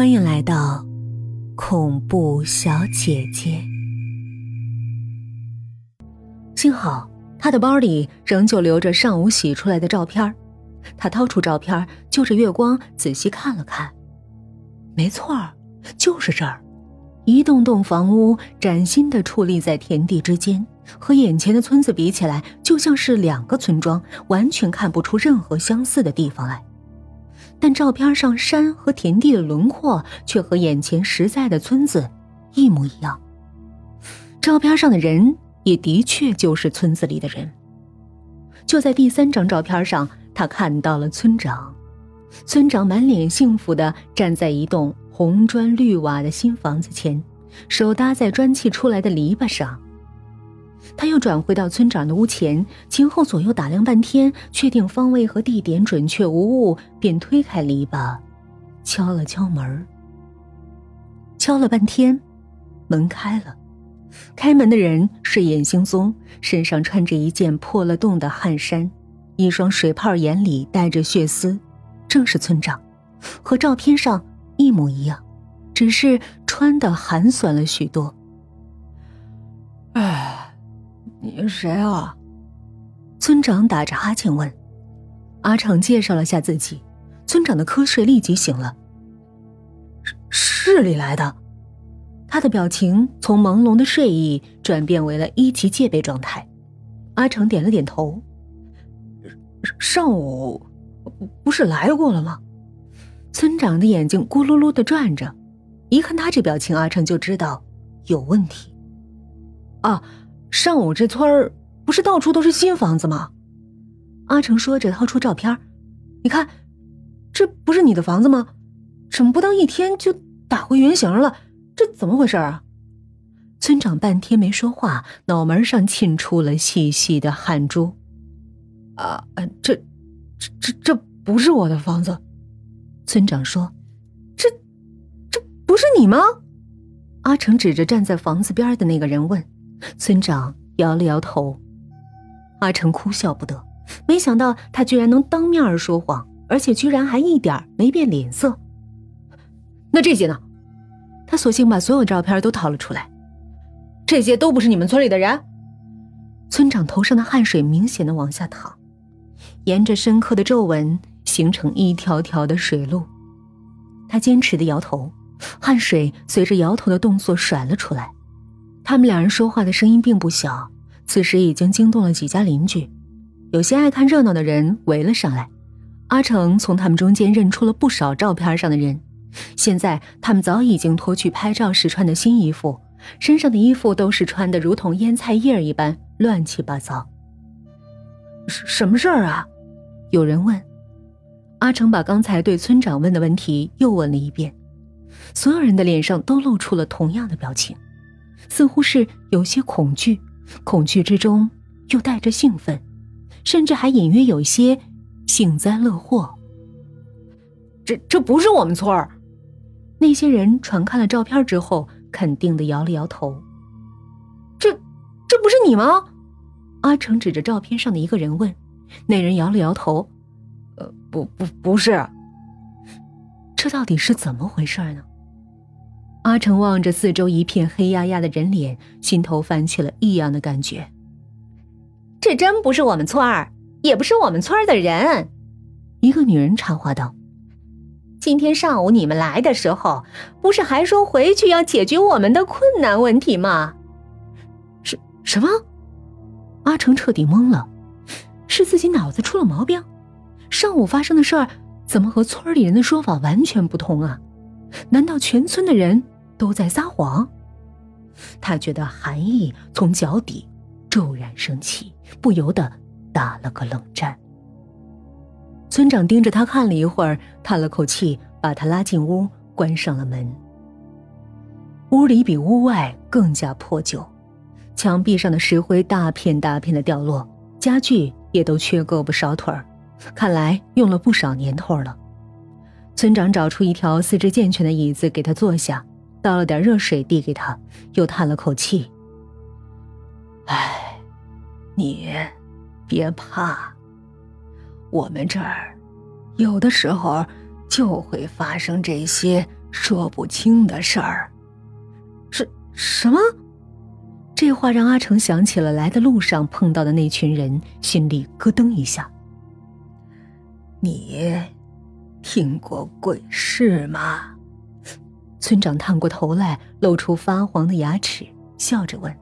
欢迎来到恐怖小姐姐。幸好他的包里仍旧留着上午洗出来的照片他掏出照片，就着月光仔细看了看。没错就是这儿，一栋栋房屋崭新的矗立在田地之间，和眼前的村子比起来，就像是两个村庄，完全看不出任何相似的地方来。但照片上山和田地的轮廓却和眼前实在的村子一模一样。照片上的人也的确就是村子里的人。就在第三张照片上，他看到了村长。村长满脸幸福地站在一栋红砖绿瓦的新房子前，手搭在砖砌出来的篱笆上。他又转回到村长的屋前，前后左右打量半天，确定方位和地点准确无误，便推开篱笆，敲了敲门。敲了半天，门开了。开门的人睡眼惺忪，身上穿着一件破了洞的汗衫，一双水泡眼里带着血丝，正是村长，和照片上一模一样，只是穿的寒酸了许多。哎。你是谁啊？村长打着哈欠问。阿成介绍了下自己，村长的瞌睡立即醒了。市里来的，他的表情从朦胧的睡意转变为了一级戒备状态。阿成点了点头。上午不是来过了吗？村长的眼睛咕噜噜的转着，一看他这表情，阿成就知道有问题。啊。上午这村儿不是到处都是新房子吗？阿成说着，掏出照片你看，这不是你的房子吗？怎么不到一天就打回原形了？这怎么回事啊？村长半天没说话，脑门上沁出了细细的汗珠。啊，这，这这这不是我的房子。村长说：“这，这不是你吗？”阿成指着站在房子边的那个人问。村长摇了摇头，阿成哭笑不得，没想到他居然能当面说谎，而且居然还一点没变脸色。那这些呢？他索性把所有照片都掏了出来。这些都不是你们村里的人。村长头上的汗水明显的往下淌，沿着深刻的皱纹形成一条条的水路。他坚持的摇头，汗水随着摇头的动作甩了出来。他们两人说话的声音并不小，此时已经惊动了几家邻居，有些爱看热闹的人围了上来。阿成从他们中间认出了不少照片上的人，现在他们早已经脱去拍照时穿的新衣服，身上的衣服都是穿的如同腌菜叶一般乱七八糟。什么事儿啊？有人问。阿成把刚才对村长问的问题又问了一遍，所有人的脸上都露出了同样的表情。似乎是有些恐惧，恐惧之中又带着兴奋，甚至还隐约有些幸灾乐祸。这这不是我们村儿。那些人传看了照片之后，肯定的摇了摇头。这这不是你吗？阿成指着照片上的一个人问。那人摇了摇头。呃，不不不是。这到底是怎么回事呢？阿成望着四周一片黑压压的人脸，心头泛起了异样的感觉。这真不是我们村儿，也不是我们村儿的人。一个女人插话道：“今天上午你们来的时候，不是还说回去要解决我们的困难问题吗？”什什么？阿成彻底懵了，是自己脑子出了毛病？上午发生的事儿，怎么和村里人的说法完全不同啊？难道全村的人都在撒谎？他觉得寒意从脚底骤然升起，不由得打了个冷战。村长盯着他看了一会儿，叹了口气，把他拉进屋，关上了门。屋里比屋外更加破旧，墙壁上的石灰大片大片的掉落，家具也都缺胳膊少腿儿，看来用了不少年头了。村长找出一条四肢健全的椅子给他坐下，倒了点热水递给他，又叹了口气：“哎，你别怕，我们这儿有的时候就会发生这些说不清的事儿。什什么？这话让阿成想起了来的路上碰到的那群人，心里咯噔一下。你听过鬼事吗？村长探过头来，露出发黄的牙齿，笑着问。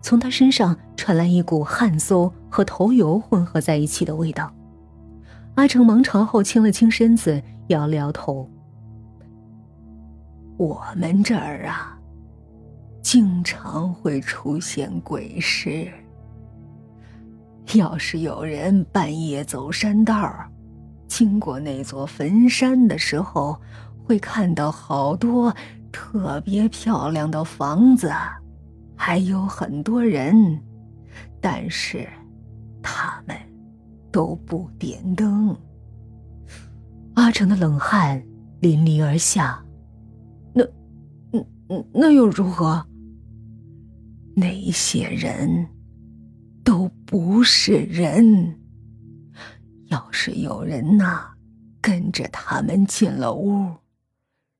从他身上传来一股汗馊和头油混合在一起的味道。阿成忙朝后倾了倾身子，摇了摇头。我们这儿啊，经常会出现鬼事。要是有人半夜走山道，经过那座坟山的时候，会看到好多特别漂亮的房子。还有很多人，但是他们都不点灯。阿成的冷汗淋漓而下。那，嗯那又如何？那些人都不是人。要是有人呐，跟着他们进了屋，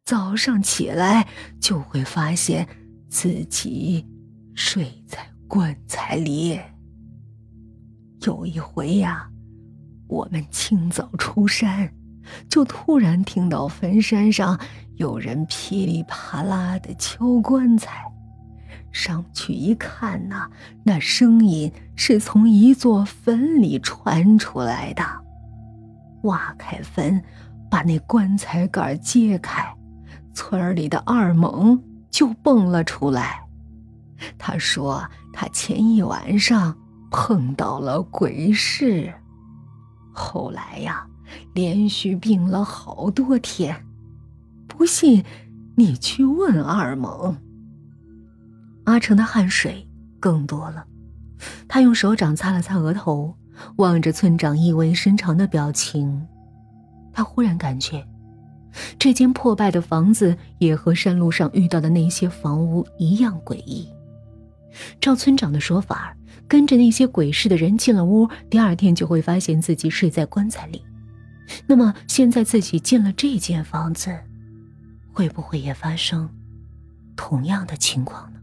早上起来就会发现自己。睡在棺材里。有一回呀，我们清早出山，就突然听到坟山上有人噼里啪啦的敲棺材。上去一看呐，那声音是从一座坟里传出来的。挖开坟，把那棺材盖揭开，村里的二猛就蹦了出来。他说：“他前一晚上碰到了鬼事，后来呀，连续病了好多天。不信，你去问二猛。”阿成的汗水更多了，他用手掌擦了擦额头，望着村长意味深长的表情，他忽然感觉，这间破败的房子也和山路上遇到的那些房屋一样诡异。照村长的说法，跟着那些鬼市的人进了屋，第二天就会发现自己睡在棺材里。那么现在自己进了这间房子，会不会也发生同样的情况？